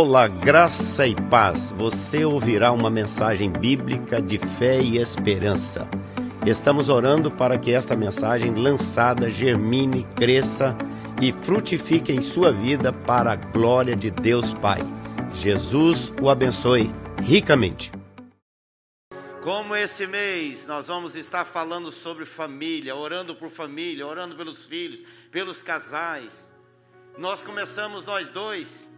Olá, graça e paz. Você ouvirá uma mensagem bíblica de fé e esperança. Estamos orando para que esta mensagem lançada germine, cresça e frutifique em sua vida para a glória de Deus Pai. Jesus o abençoe ricamente. Como esse mês nós vamos estar falando sobre família, orando por família, orando pelos filhos, pelos casais. Nós começamos nós dois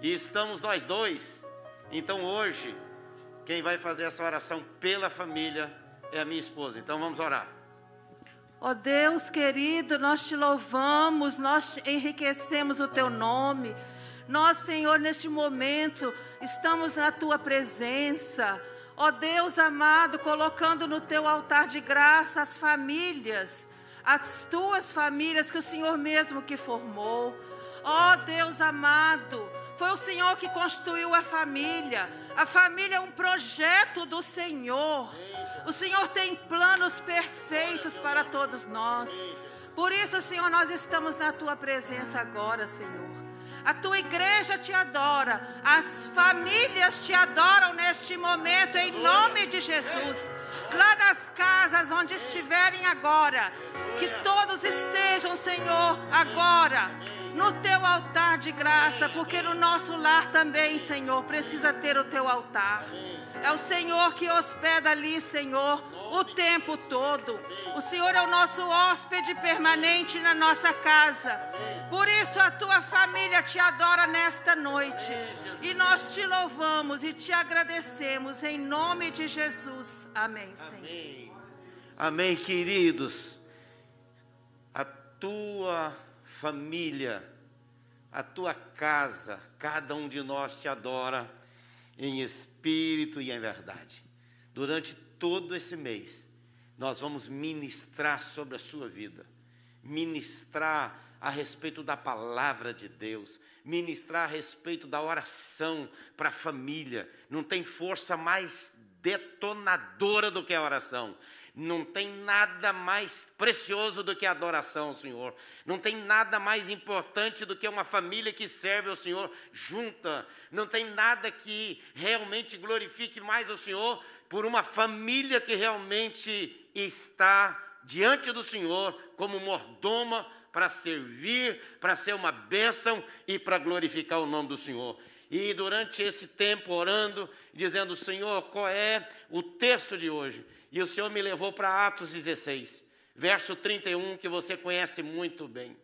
e estamos nós dois. Então hoje, quem vai fazer essa oração pela família é a minha esposa. Então vamos orar. Ó oh Deus querido, nós te louvamos, nós enriquecemos o teu nome. Nós, Senhor, neste momento, estamos na tua presença. Ó oh Deus amado, colocando no teu altar de graça as famílias, as tuas famílias que o Senhor mesmo que formou. Ó oh Deus amado, foi o Senhor que construiu a família. A família é um projeto do Senhor. O Senhor tem planos perfeitos para todos nós. Por isso, Senhor, nós estamos na tua presença agora, Senhor. A tua igreja te adora, as famílias te adoram neste momento, em nome de Jesus. Lá nas casas onde estiverem agora, que todos estejam, Senhor, agora no teu altar de graça, porque no nosso lar também, Senhor, precisa ter o teu altar. É o Senhor que hospeda ali, Senhor, o tempo todo. O Senhor é o nosso hóspede permanente na nossa casa. Por isso a tua família te adora nesta noite. E nós te louvamos e te agradecemos em nome de Jesus. Amém, Senhor. Amém, queridos. A tua família, a tua casa, cada um de nós te adora em espírito e em verdade. Durante todo esse mês, nós vamos ministrar sobre a sua vida, ministrar a respeito da palavra de Deus, ministrar a respeito da oração para a família. Não tem força mais detonadora do que a oração. Não tem nada mais precioso do que a adoração ao Senhor. Não tem nada mais importante do que uma família que serve ao Senhor junta. Não tem nada que realmente glorifique mais ao Senhor por uma família que realmente está diante do Senhor como mordoma para servir, para ser uma bênção e para glorificar o nome do Senhor. E durante esse tempo orando, dizendo: Senhor, qual é o texto de hoje? E o Senhor me levou para Atos 16, verso 31, que você conhece muito bem.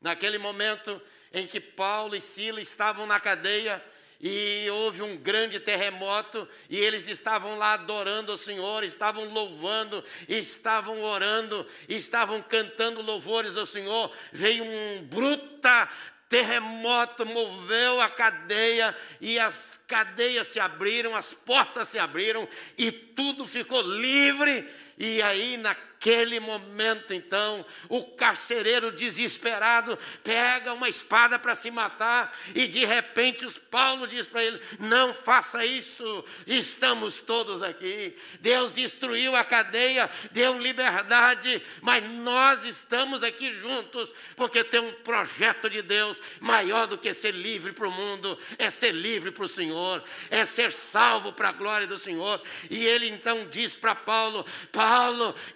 Naquele momento em que Paulo e Sila estavam na cadeia, e houve um grande terremoto, e eles estavam lá adorando o Senhor, estavam louvando, estavam orando, estavam cantando louvores ao Senhor. Veio um bruta terremoto moveu a cadeia e as cadeias se abriram, as portas se abriram e tudo ficou livre. E aí, na Naquele momento, então, o carcereiro desesperado pega uma espada para se matar e de repente os Paulo diz para ele: "Não faça isso. Estamos todos aqui. Deus destruiu a cadeia, deu liberdade, mas nós estamos aqui juntos porque tem um projeto de Deus maior do que ser livre para o mundo, é ser livre para o Senhor, é ser salvo para a glória do Senhor". E ele então diz para Paulo: "Paulo,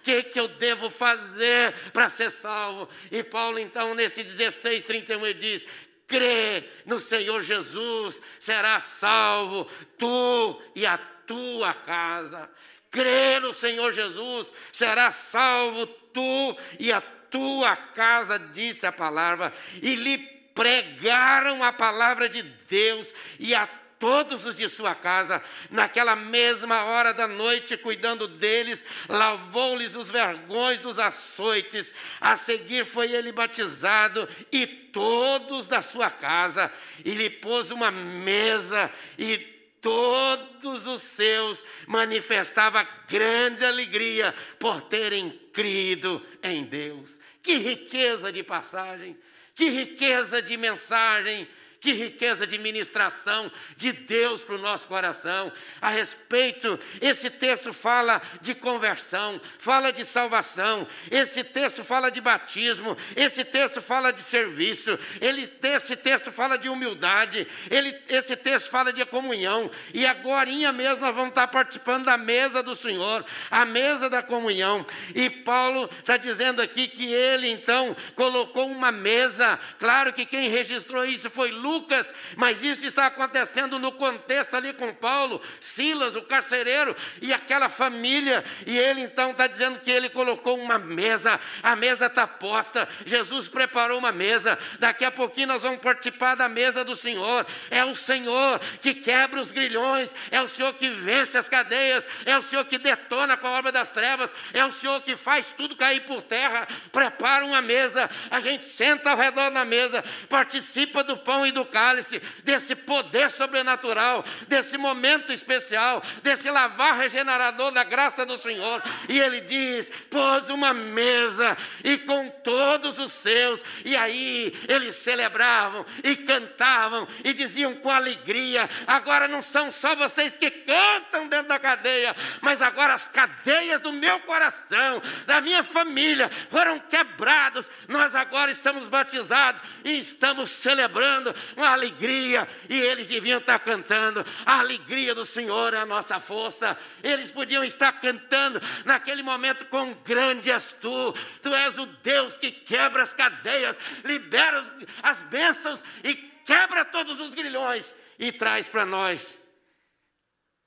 que que eu devo fazer para ser salvo? E Paulo, então, nesse 16, 31, ele diz: crê no Senhor Jesus, será salvo, tu e a tua casa. Crê no Senhor Jesus, será salvo tu e a tua casa, disse a palavra, e lhe pregaram a palavra de Deus e a todos os de sua casa, naquela mesma hora da noite, cuidando deles, lavou-lhes os vergões dos açoites. A seguir foi ele batizado e todos da sua casa, e lhe pôs uma mesa e todos os seus manifestava grande alegria por terem crido em Deus. Que riqueza de passagem, que riqueza de mensagem Que riqueza de ministração de Deus para o nosso coração. A respeito, esse texto fala de conversão, fala de salvação, esse texto fala de batismo, esse texto fala de serviço, ele, esse texto fala de humildade, ele, esse texto fala de comunhão. E agora mesmo nós vamos estar participando da mesa do Senhor, a mesa da comunhão. E Paulo está dizendo aqui que ele então colocou uma mesa. Claro que quem registrou isso foi Lucas Lucas, mas isso está acontecendo no contexto ali com Paulo, Silas, o carcereiro e aquela família. E ele então está dizendo que ele colocou uma mesa, a mesa está posta, Jesus preparou uma mesa. Daqui a pouquinho nós vamos participar da mesa do Senhor. É o Senhor que quebra os grilhões, é o Senhor que vence as cadeias, é o Senhor que detona com a obra das trevas, é o Senhor que faz tudo cair por terra. Prepara uma mesa, a gente senta ao redor da mesa, participa do pão e do cálice, desse poder sobrenatural, desse momento especial, desse lavar regenerador da graça do Senhor. E ele diz: pôs uma mesa e com todos os seus, e aí eles celebravam e cantavam e diziam com alegria: agora não são só vocês que cantam dentro da cadeia, mas agora as cadeias do meu coração, da minha família, foram quebrados. Nós agora estamos batizados e estamos celebrando uma alegria, e eles deviam estar cantando: a alegria do Senhor é a nossa força. Eles podiam estar cantando naquele momento: com grande és tu, tu és o Deus que quebra as cadeias, libera as bênçãos e quebra todos os grilhões e traz para nós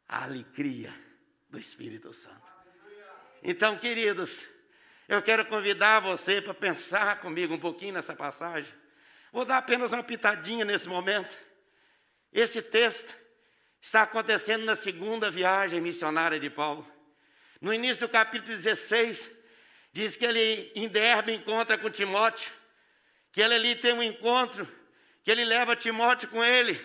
a alegria do Espírito Santo. Então, queridos, eu quero convidar você para pensar comigo um pouquinho nessa passagem. Vou dar apenas uma pitadinha nesse momento. Esse texto está acontecendo na segunda viagem missionária de Paulo. No início do capítulo 16, diz que ele em Derbe encontra com Timóteo, que ele ali tem um encontro, que ele leva Timóteo com ele.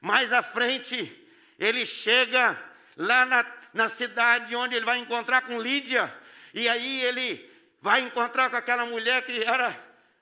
Mais à frente, ele chega lá na, na cidade onde ele vai encontrar com Lídia, e aí ele vai encontrar com aquela mulher que era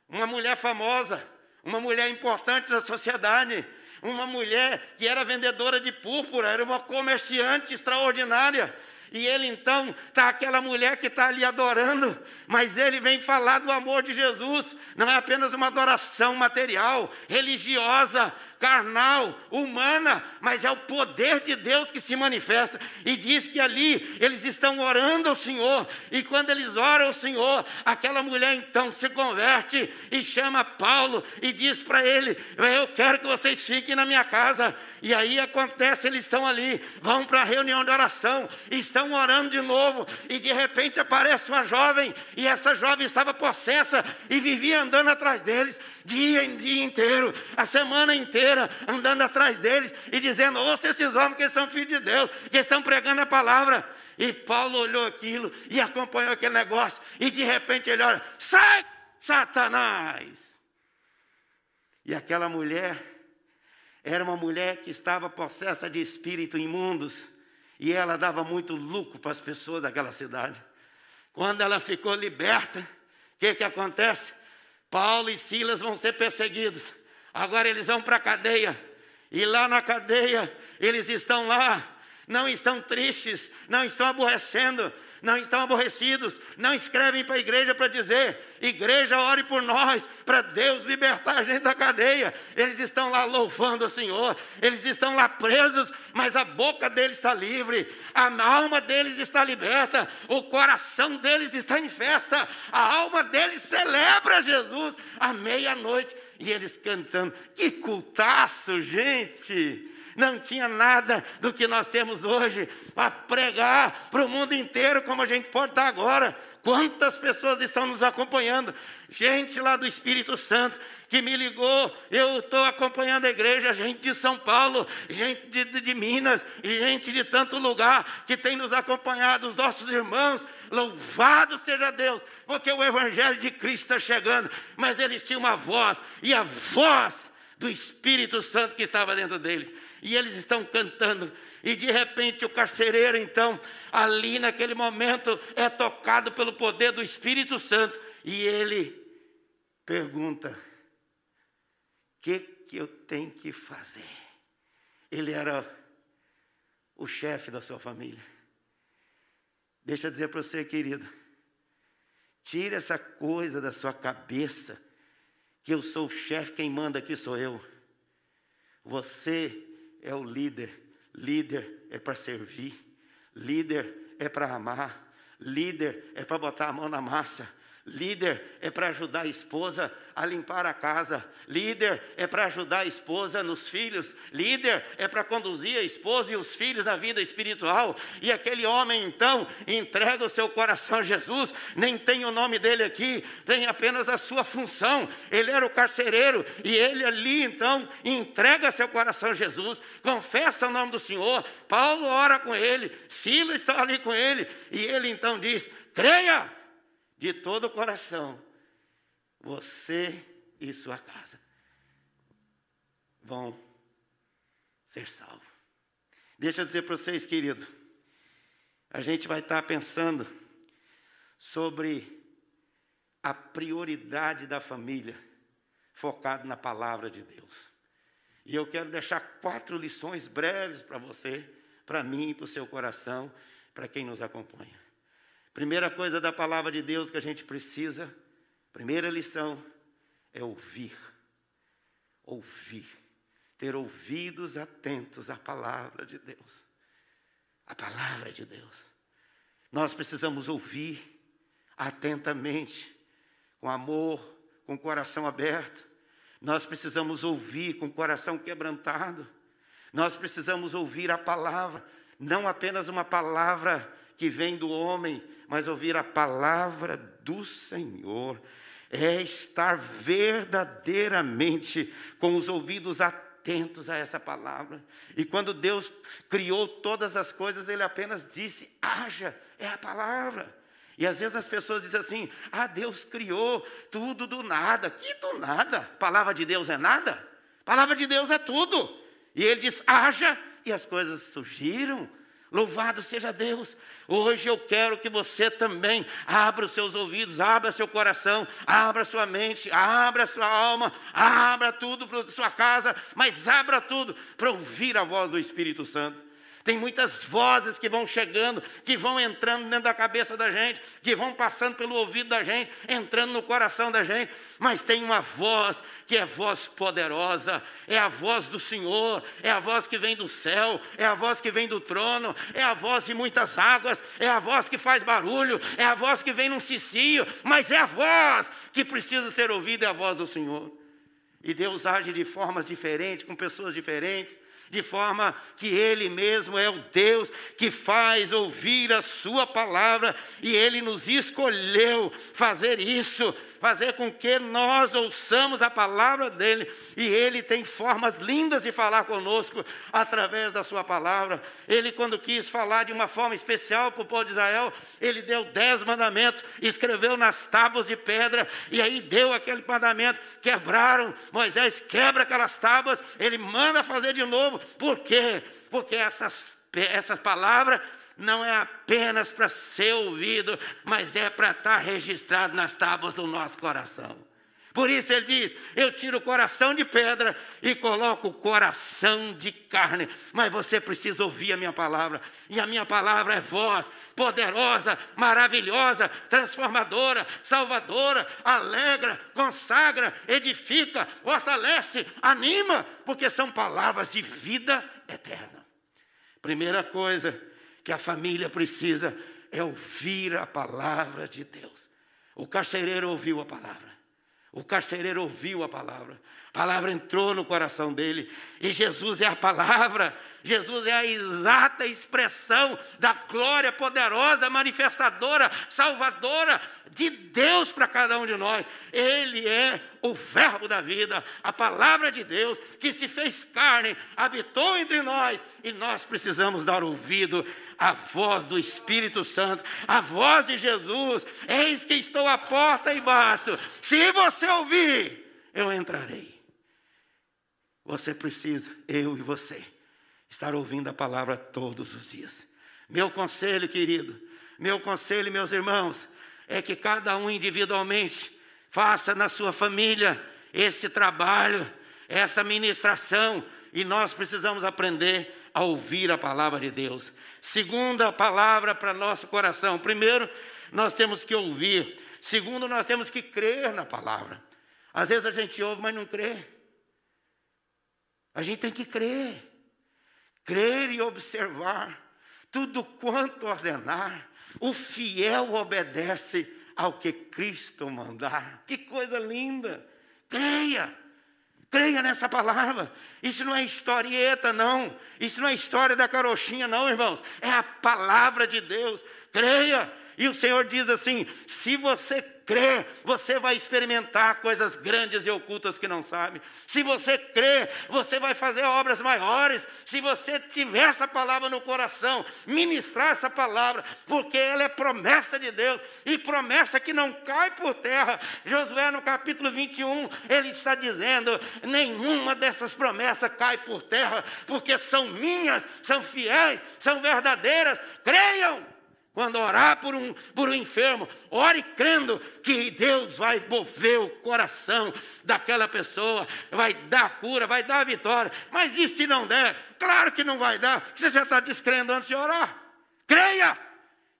uma mulher famosa, uma mulher importante na sociedade, uma mulher que era vendedora de púrpura, era uma comerciante extraordinária. E ele então está aquela mulher que está ali adorando, mas ele vem falar do amor de Jesus, não é apenas uma adoração material, religiosa, carnal, humana, mas é o poder de Deus que se manifesta. E diz que ali eles estão orando ao Senhor, e quando eles oram ao Senhor, aquela mulher então se converte e chama Paulo e diz para ele: Eu quero que vocês fiquem na minha casa. E aí acontece, eles estão ali, vão para a reunião de oração, estão orando de novo, e de repente aparece uma jovem, e essa jovem estava possessa e vivia andando atrás deles, dia em dia inteiro, a semana inteira, andando atrás deles e dizendo: Ouça esses homens que são filhos de Deus, que estão pregando a palavra. E Paulo olhou aquilo e acompanhou aquele negócio, e de repente ele olha: Sai, Satanás! E aquela mulher era uma mulher que estava possessa de espírito imundos, e ela dava muito lucro para as pessoas daquela cidade. Quando ela ficou liberta, o que, que acontece? Paulo e Silas vão ser perseguidos. Agora eles vão para a cadeia. E lá na cadeia, eles estão lá, não estão tristes, não estão aborrecendo, não estão aborrecidos, não escrevem para a igreja para dizer: igreja, ore por nós, para Deus libertar a gente da cadeia. Eles estão lá louvando o Senhor, eles estão lá presos, mas a boca deles está livre, a alma deles está liberta, o coração deles está em festa, a alma deles celebra Jesus à meia-noite e eles cantando. Que cultaço, gente! Não tinha nada do que nós temos hoje para pregar para o mundo inteiro, como a gente pode estar agora. Quantas pessoas estão nos acompanhando? Gente lá do Espírito Santo que me ligou, eu estou acompanhando a igreja, gente de São Paulo, gente de, de, de, Minas, gente de tanto lugar que tem nos acompanhado, os nossos irmãos. Louvado seja Deus, porque o Evangelho de Cristo está chegando, mas eles tinham uma voz, e a voz do Espírito Santo que estava dentro deles e eles estão cantando. E de repente o carcereiro, então, ali naquele momento, é tocado pelo poder do Espírito Santo. E ele pergunta: Que que eu tenho que fazer. Ele era o chefe da sua família. Deixa eu dizer para você, querido, tire essa coisa da sua cabeça, que eu sou o chefe, quem manda aqui sou eu. Você é o líder, líder é para servir, líder é para amar, líder é para botar a mão na massa, Líder é para ajudar a esposa a limpar a casa. Líder é para ajudar a esposa nos filhos. Líder é para conduzir a esposa e os filhos na vida espiritual. E aquele homem então entrega o seu coração a Jesus. Nem tem o nome dele aqui, tem apenas a sua função. Ele era o carcereiro e ele ali então entrega seu coração a Jesus. Confessa o nome do Senhor. Paulo ora com ele. Silas está ali com ele. E ele então diz: creia de todo o coração, você e sua casa vão ser salvos. Deixa eu dizer para vocês, querido, a gente vai estar pensando sobre a prioridade da família, focado na palavra de Deus. E eu quero deixar quatro lições breves para você, para mim, para o seu coração, para quem nos acompanha. Primeira coisa da palavra de Deus que a gente precisa, primeira lição, é ouvir. Ouvir. Ter ouvidos atentos à palavra de Deus. A palavra de Deus. Nós precisamos ouvir atentamente, com amor, com coração aberto. Nós precisamos ouvir com coração quebrantado. Nós precisamos ouvir a palavra, não apenas uma palavra que vem do homem, mas ouvir a palavra do Senhor é estar verdadeiramente com os ouvidos atentos a essa palavra. E quando Deus criou todas as coisas, Ele apenas disse: haja, é a palavra. E às vezes as pessoas dizem assim: ah, Deus criou tudo do nada. Que do nada? Palavra de Deus é nada? Palavra de Deus é tudo. E Ele diz: haja, e as coisas surgiram. Louvado seja Deus. Hoje eu quero que você também abra os seus ouvidos, abra seu coração, abra sua mente, abra sua alma, abra tudo para sua casa, mas abra tudo para ouvir a voz do Espírito Santo. Tem muitas vozes que vão chegando, que vão entrando dentro da cabeça da gente, que vão passando pelo ouvido da gente, entrando no coração da gente, mas tem uma voz que é voz poderosa, é a voz do Senhor, é a voz que vem do céu, é a voz que vem do trono, é a voz de muitas águas, é a voz que faz barulho, é a voz que vem num cicio, mas é a voz que precisa ser ouvida, é a voz do Senhor. E Deus age de formas diferentes, com pessoas diferentes de forma que Ele mesmo é o Deus que faz ouvir a Sua palavra, e Ele nos escolheu fazer isso fazer com que nós ouçamos a palavra dele, e ele tem formas lindas de falar conosco através da sua palavra. Ele, quando quis falar de uma forma especial para o povo de Israel, ele deu dez mandamentos, escreveu nas tábuas de pedra, e aí deu aquele mandamento, quebraram, Moisés quebra aquelas tábuas, ele manda fazer de novo, por quê? Porque essas, essa palavra não é apenas para ser ouvido, mas é para estar registrado nas tábuas do nosso coração. Por isso ele diz: Eu tiro o coração de pedra e coloco o coração de carne. Mas você precisa ouvir a minha palavra. E a minha palavra é voz poderosa, maravilhosa, transformadora, salvadora, alegra, consagra, edifica, fortalece, anima, porque são palavras de vida eterna. Primeira coisa que a família precisa é ouvir a palavra de Deus. O carcereiro ouviu a palavra. O carcereiro ouviu a palavra. A palavra entrou no coração dele. E Jesus é a palavra. Jesus é a exata expressão da glória poderosa, manifestadora, salvadora de Deus para cada um de nós. Ele é o Verbo da vida, a palavra de Deus que se fez carne, habitou entre nós e nós precisamos dar ouvido à voz do Espírito Santo, à voz de Jesus. Eis que estou à porta e bato. Se você ouvir, eu entrarei. Você precisa, eu e você, estar ouvindo a palavra todos os dias. Meu conselho, querido, meu conselho, meus irmãos, é que cada um individualmente faça na sua família esse trabalho essa ministração e nós precisamos aprender a ouvir a palavra de Deus. Segunda palavra para nosso coração. Primeiro, nós temos que ouvir. Segundo, nós temos que crer na palavra. Às vezes a gente ouve, mas não crê. A gente tem que crer. Crer e observar tudo quanto ordenar. O fiel obedece ao que Cristo mandar. Que coisa linda! Creia! Creia nessa palavra. Isso não é historieta, não. Isso não é história da carochinha, não, irmãos. É a palavra de Deus. Creia. E o Senhor diz assim: se você crer, você vai experimentar coisas grandes e ocultas que não sabe. Se você crer, você vai fazer obras maiores. Se você tiver essa palavra no coração, ministrar essa palavra, porque ela é promessa de Deus e promessa que não cai por terra. Josué, no capítulo 21, ele está dizendo: nenhuma dessas promessas cai por terra, porque são minhas, são fiéis, são verdadeiras. Creiam! Quando orar por um, por um enfermo, ore crendo que Deus vai mover o coração daquela pessoa, vai dar cura, vai dar vitória. Mas e se não der? Claro que não vai dar, você já está descrendo antes de orar. Creia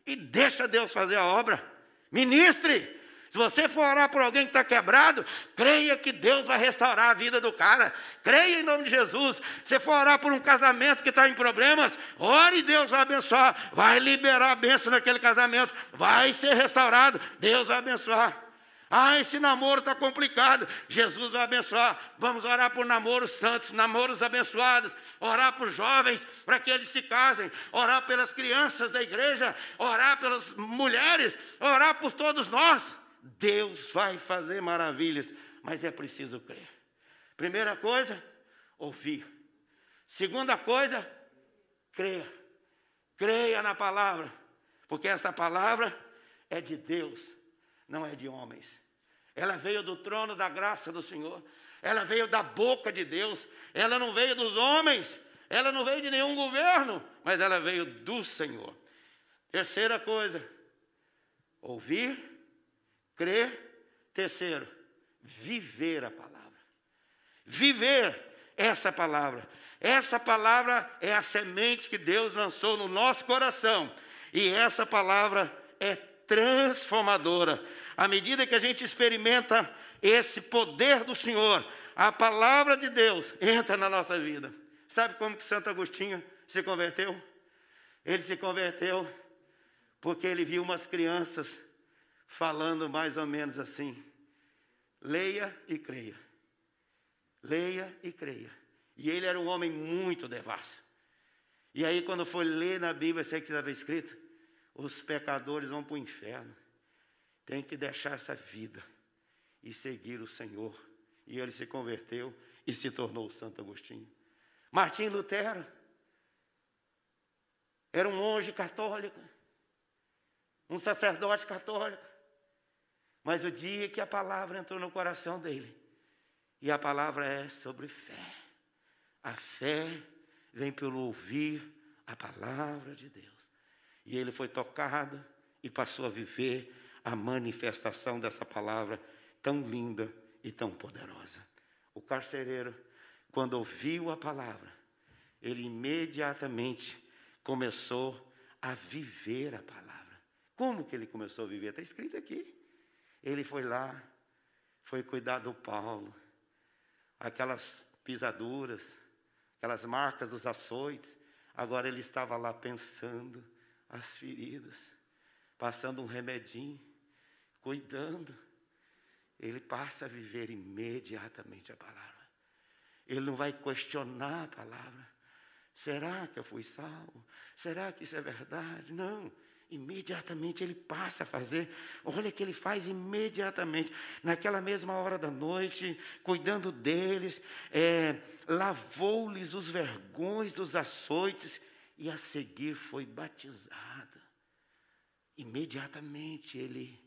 e deixa Deus fazer a obra. Ministre, se você for orar por alguém que está quebrado, creia que Deus vai restaurar a vida do cara. Creia em nome de Jesus. Se for orar por um casamento que está em problemas, ore e Deus vai abençoar. Vai liberar a bênção naquele casamento. Vai ser restaurado. Deus vai abençoar. Ah, esse namoro está complicado. Jesus vai abençoar. Vamos orar por namoros santos, namoros abençoados. Orar por jovens para que eles se casem. Orar pelas crianças da igreja. Orar pelas mulheres. Orar por todos nós. Deus vai fazer maravilhas, mas é preciso crer. Primeira coisa, ouvir. Segunda coisa, crer. Creia na palavra, porque essa palavra é de Deus, não é de homens. Ela veio do trono da graça do Senhor, ela veio da boca de Deus, ela não veio dos homens, ela não veio de nenhum governo, mas ela veio do Senhor. Terceira coisa, ouvir Crer. Terceiro, viver a palavra. Viver essa palavra. Essa palavra é a semente que Deus lançou no nosso coração. E essa palavra é transformadora. À medida que a gente experimenta esse poder do Senhor, a palavra de Deus entra na nossa vida. Sabe como que Santo Agostinho se converteu? Ele se converteu porque ele viu umas crianças falando mais ou menos assim: leia e creia. Leia e creia. E ele era um homem muito devasso. E aí, quando foi ler na Bíblia, sei que estava escrito: os pecadores vão para o inferno. Tem que deixar essa vida e seguir o Senhor. E ele se converteu e se tornou Santo Agostinho. Martim Lutero era um monge católico, um sacerdote católico. Mas o dia que a palavra entrou no coração dele, e a palavra é sobre fé. A fé vem pelo ouvir a palavra de Deus. E ele foi tocado e passou a viver a manifestação dessa palavra tão linda e tão poderosa. O carcereiro, quando ouviu a palavra, ele imediatamente começou a viver a palavra. Como que ele começou a viver? Está escrito aqui. Ele foi lá, foi cuidar do Paulo, aquelas pisaduras, aquelas marcas dos açoites. Agora ele estava lá pensando as feridas, passando um remedinho, cuidando. Ele passa a viver imediatamente a palavra. Ele não vai questionar a palavra. Será que eu fui salvo? Será que isso é verdade? Não imediatamente ele passa a fazer. Olha que ele faz imediatamente, naquela mesma hora da noite, cuidando deles, é, lavou-lhes os vergões dos açoites e a seguir foi batizado. Imediatamente ele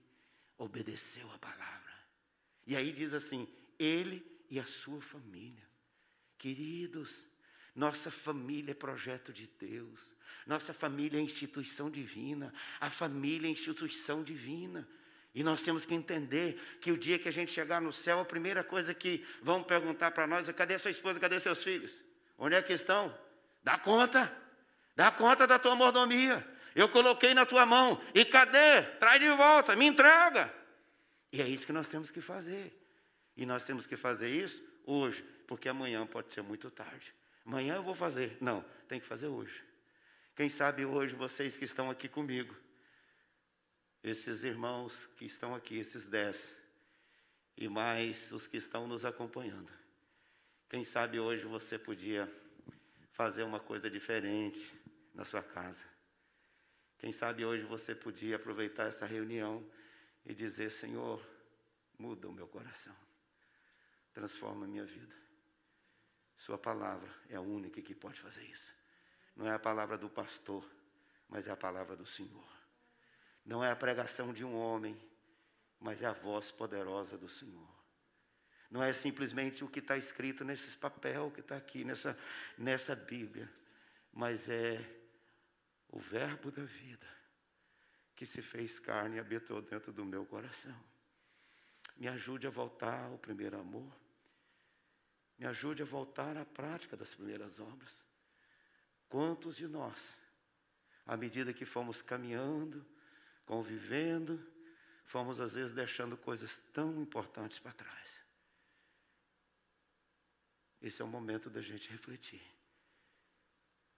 obedeceu a palavra. E aí diz assim: ele e a sua família. Queridos, nossa família é projeto de Deus. Nossa família é instituição divina. A família é instituição divina. E nós temos que entender que o dia que a gente chegar no céu, a primeira coisa que vão perguntar para nós é: cadê sua esposa, cadê seus filhos? Onde é que estão? Dá conta, dá conta da tua mordomia. Eu coloquei na tua mão, e cadê? Traz de volta, me entrega. E é isso que nós temos que fazer. E nós temos que fazer isso hoje, porque amanhã pode ser muito tarde. Amanhã eu vou fazer. Não, tem que fazer hoje. Quem sabe hoje vocês que estão aqui comigo, esses irmãos que estão aqui, esses dez, e mais os que estão nos acompanhando. Quem sabe hoje você podia fazer uma coisa diferente na sua casa. Quem sabe hoje você podia aproveitar essa reunião e dizer: Senhor, muda o meu coração, transforma a minha vida. Sua palavra é a única que pode fazer isso. Não é a palavra do pastor, mas é a palavra do Senhor. Não é a pregação de um homem, mas é a voz poderosa do Senhor. Não é simplesmente o que está escrito nesses papel que está aqui nessa, nessa Bíblia, mas é o Verbo da vida que se fez carne e habitou dentro do meu coração. Me ajude a voltar ao primeiro amor. Me ajude a voltar à prática das primeiras obras. Quantos de nós, à medida que fomos caminhando, convivendo, fomos às vezes deixando coisas tão importantes para trás. Esse é o momento da gente refletir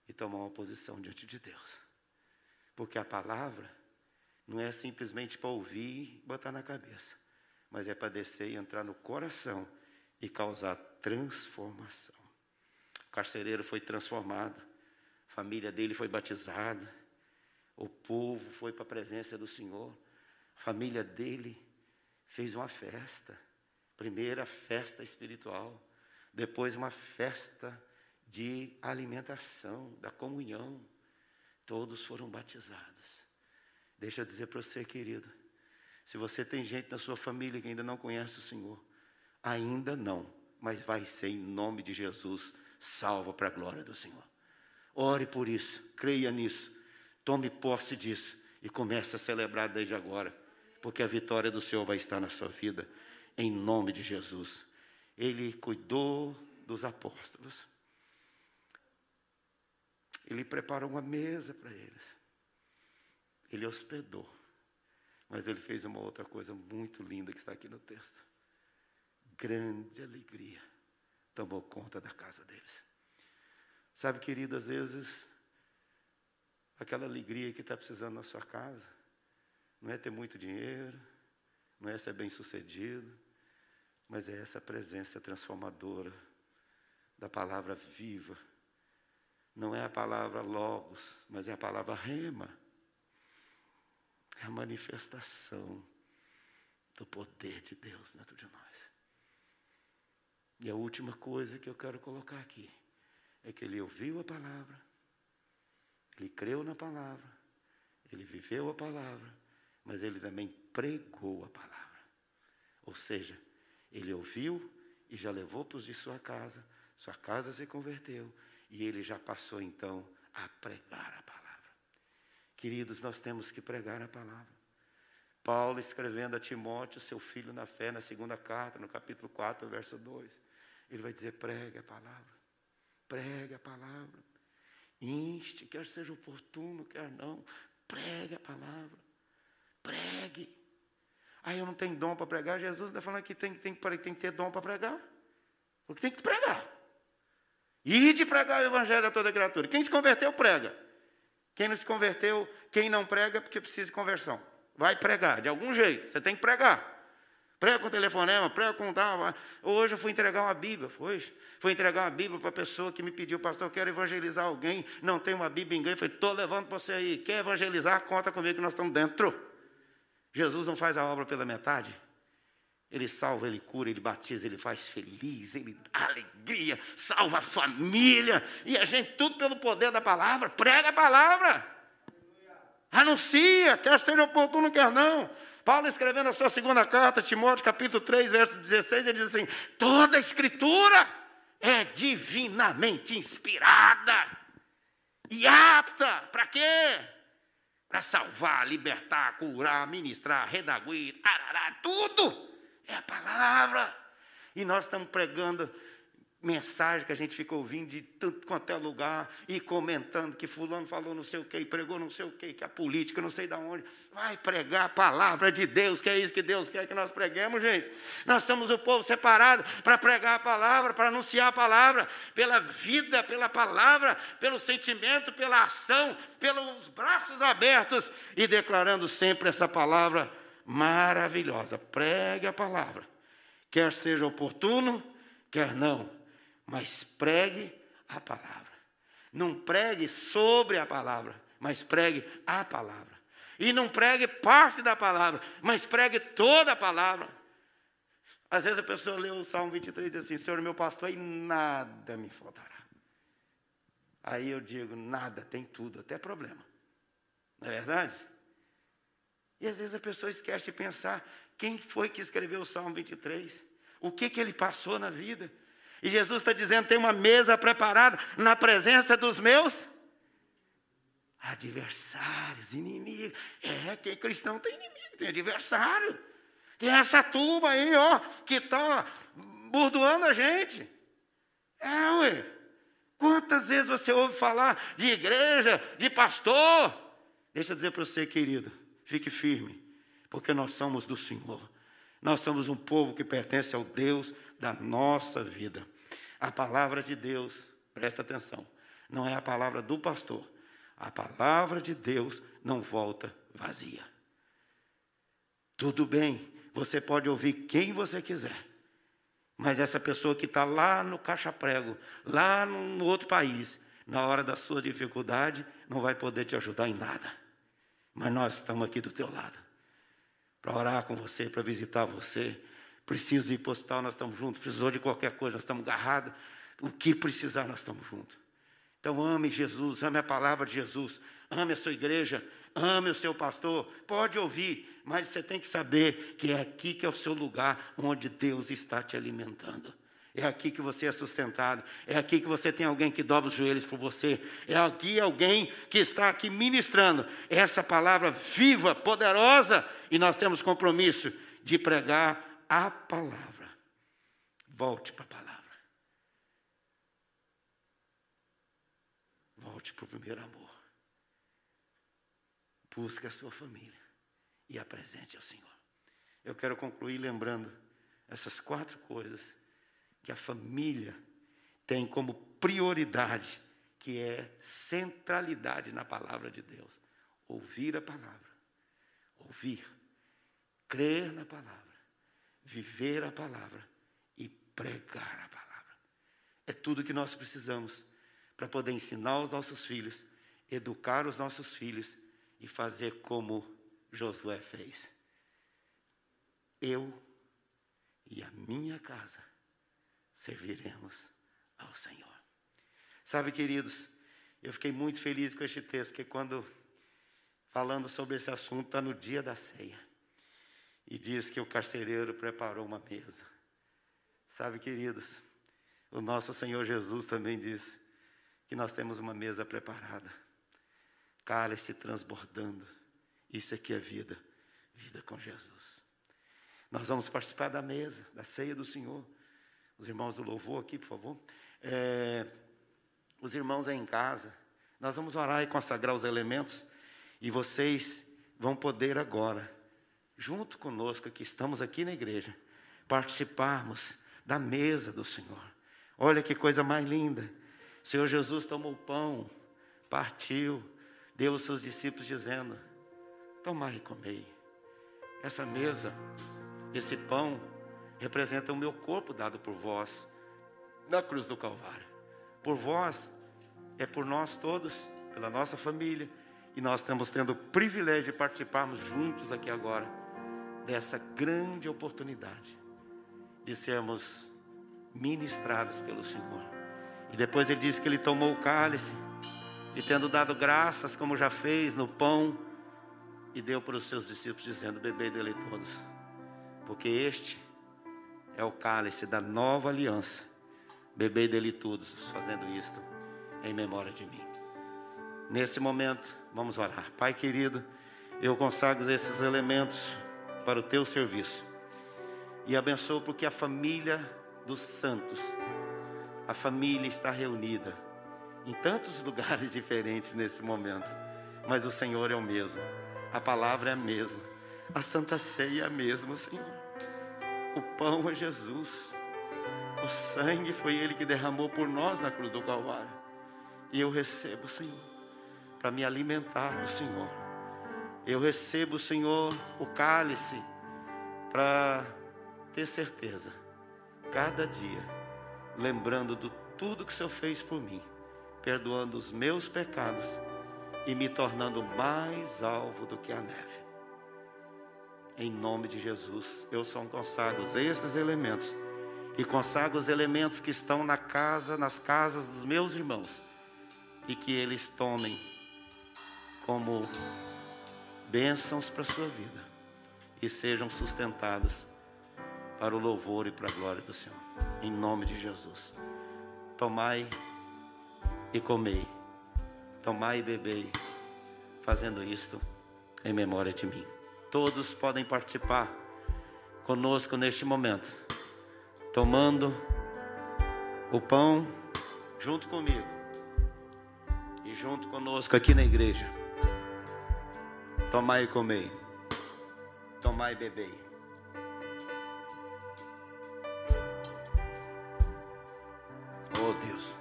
e tomar uma posição diante de Deus. Porque a palavra não é simplesmente para ouvir e botar na cabeça, mas é para descer e entrar no coração e causar transformação. O carcereiro foi transformado, a família dele foi batizada, o povo foi para a presença do Senhor. A família dele fez uma festa. Primeira festa espiritual, depois uma festa de alimentação, da comunhão. Todos foram batizados. Deixa eu dizer para você, querido, se você tem gente na sua família que ainda não conhece o Senhor, ainda não, mas vai ser em nome de Jesus, salvo para a glória do Senhor. Ore por isso, creia nisso. Tome posse disso e comece a celebrar desde agora, porque a vitória do Senhor vai estar na sua vida, em nome de Jesus. Ele cuidou dos apóstolos. Ele preparou uma mesa para eles. Ele hospedou. Mas ele fez uma outra coisa muito linda que está aqui no texto. Grande alegria tomou conta da casa deles. Sabe, querido, às vezes aquela alegria que está precisando na sua casa. Não é ter muito dinheiro, não é ser bem sucedido, mas é essa presença transformadora da palavra viva. Não é a palavra logos, mas é a palavra rema. É a manifestação do poder de Deus dentro de nós. E a última coisa que eu quero colocar aqui é que ele ouviu a palavra, ele creu na palavra, ele viveu a palavra, mas ele também pregou a palavra. Ou seja, ele ouviu e já levou para os de sua casa, sua casa se converteu e ele já passou então a pregar a palavra. Queridos, nós temos que pregar a palavra. Paulo escrevendo a Timóteo, seu filho na fé, na segunda carta, no capítulo 4, verso 2, ele vai dizer: pregue a palavra, pregue a palavra. Inste, quer seja oportuno, quer não. Pregue a palavra. Pregue. Aí eu não tenho dom para pregar. Jesus está falando que tem, tem, tem que ter dom para pregar. Porque tem que pregar. E de pregar o evangelho a toda criatura. Quem se converteu, prega. Quem não se converteu, quem não prega, porque precisa de conversão. Vai pregar, de algum jeito. Você tem que pregar prega com telefonema, prega com tal. Hoje eu fui entregar uma Bíblia, foi? Fui entregar uma Bíblia para a pessoa que me pediu, pastor, eu quero evangelizar alguém, não tem uma Bíblia em inglês. Falei, estou levando para você aí. Quer evangelizar? Conta comigo que nós estamos dentro. Jesus não faz a obra pela metade. Ele salva, ele cura, ele batiza, ele faz feliz, ele dá alegria, salva a família. E a gente, tudo pelo poder da palavra, prega a palavra. Anuncia, quer ser oportuno, quer não. Paulo escrevendo a sua segunda carta, Timóteo capítulo 3, verso 16, ele diz assim: toda a escritura é divinamente inspirada e apta para quê? para salvar, libertar, curar, ministrar, redaguir, arará, tudo é a palavra. E nós estamos pregando mensagem que a gente fica ouvindo de tanto quanto é lugar e comentando que fulano falou não sei o que, e pregou não sei o que, que a política não sei de onde. Vai pregar a palavra de Deus, que é isso que Deus quer que nós preguemos, gente. Nós somos o povo separado para pregar a palavra, para anunciar a palavra, pela vida, pela palavra, pelo sentimento, pela ação, pelos braços abertos e declarando sempre essa palavra maravilhosa. Pregue a palavra, quer seja oportuno, quer não mas pregue a palavra. Não pregue sobre a palavra, mas pregue a palavra. E não pregue parte da palavra, mas pregue toda a palavra. Às vezes a pessoa lê o Salmo 23 e diz assim: Senhor, meu pastor, e nada me faltará. Aí eu digo: nada, tem tudo, até problema. Não é verdade? E às vezes a pessoa esquece de pensar: quem foi que escreveu o Salmo 23? O que, que ele passou na vida? E Jesus está dizendo: tem uma mesa preparada na presença dos meus adversários, inimigos. É, quem cristão tem inimigo, tem adversário. Tem essa turma aí, ó, que está burdoando a gente. É, ué. Quantas vezes você ouve falar de igreja, de pastor? Deixa eu dizer para você, querido, fique firme, porque nós somos do Senhor. Nós somos um povo que pertence ao Deus da nossa vida. A palavra de Deus, presta atenção, não é a palavra do pastor. A palavra de Deus não volta vazia. Tudo bem, você pode ouvir quem você quiser, mas essa pessoa que está lá no caixa-prego, lá no outro país, na hora da sua dificuldade, não vai poder te ajudar em nada. Mas nós estamos aqui do teu lado para orar com você, para visitar você, Preciso ir para o hospital, nós estamos juntos. Precisou de qualquer coisa, nós estamos agarrados. O que precisar, nós estamos juntos. Então ame Jesus, ame a palavra de Jesus, ame a sua igreja, ame o seu pastor. Pode ouvir, mas você tem que saber que é aqui que é o seu lugar onde Deus está te alimentando. É aqui que você é sustentado. É aqui que você tem alguém que dobra os joelhos por você. É aqui alguém que está aqui ministrando essa palavra viva, poderosa. E nós temos compromisso de pregar a palavra. Volte para a palavra. Volte para o primeiro amor. Busque a sua família e apresente ao Senhor. Eu quero concluir lembrando essas quatro coisas que a família tem como prioridade, que é centralidade na palavra de Deus. Ouvir a palavra, ouvir, crer na palavra viver a palavra e pregar a palavra. É tudo que nós precisamos para poder ensinar os nossos filhos, educar os nossos filhos e fazer como Josué fez. Eu e a minha casa serviremos ao Senhor. Sabe, queridos, eu fiquei muito feliz com este texto, porque quando falando sobre esse assunto, está no dia da ceia e diz que o carcereiro preparou uma mesa. Sabe, queridos, o nosso Senhor Jesus também diz que nós temos uma mesa preparada, cálice transbordando. Isso aqui é vida, vida com Jesus. Nós vamos participar da mesa, da ceia do Senhor. Os irmãos do louvor aqui, por favor. É, os irmãos aí em casa. Nós vamos orar e consagrar os elementos. E vocês vão poder agora junto conosco que estamos aqui na igreja, participarmos da mesa do Senhor. Olha que coisa mais linda. O Senhor Jesus tomou o pão, partiu, deu aos seus discípulos dizendo: Tomai e comei. Essa mesa, esse pão, representa o meu corpo dado por vós na cruz do Calvário. Por vós, é por nós todos, pela nossa família, e nós estamos tendo o privilégio de participarmos juntos aqui agora dessa grande oportunidade de sermos ministrados pelo Senhor. E depois ele diz que ele tomou o cálice e tendo dado graças, como já fez no pão, e deu para os seus discípulos, dizendo: Bebei dele todos, porque este é o cálice da nova aliança. Bebei dele todos, fazendo isto em memória de mim. Nesse momento, vamos orar. Pai querido, eu consagro esses elementos para o teu serviço. E abençoo porque a família dos santos, a família está reunida em tantos lugares diferentes nesse momento, mas o Senhor é o mesmo, a palavra é a mesma, a santa ceia é a mesma, Senhor. O pão é Jesus, o sangue foi Ele que derramou por nós na cruz do Calvário, e eu recebo, Senhor, para me alimentar do Senhor. Eu recebo, Senhor, o cálice para ter certeza, cada dia, lembrando de tudo que o Senhor fez por mim perdoando os meus pecados e me tornando mais alvo do que a neve. Em nome de Jesus, eu só consagro esses elementos e consagro os elementos que estão na casa, nas casas dos meus irmãos e que eles tomem como bênçãos para a sua vida e sejam sustentados para o louvor e para a glória do Senhor. Em nome de Jesus. Tomai e comei, tomai e bebei, fazendo isto em memória de mim. Todos podem participar conosco neste momento, tomando o pão junto comigo e junto conosco aqui na igreja. Tomai e comei, tomai e bebei. Oh Deus.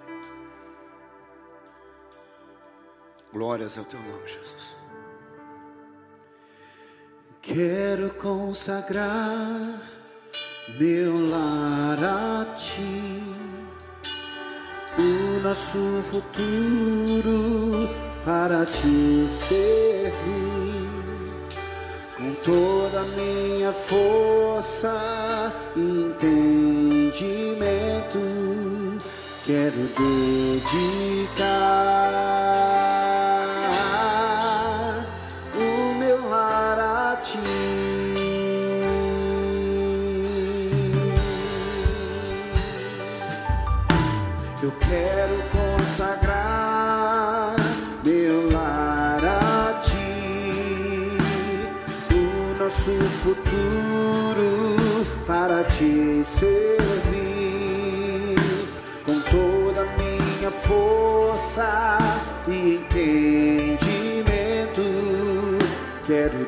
Glórias ao teu nome, Jesus. Quero consagrar meu lar a ti, o nosso futuro para te servir, toda minha força e entendimento, quero dedicar. Força e entendimento. Quero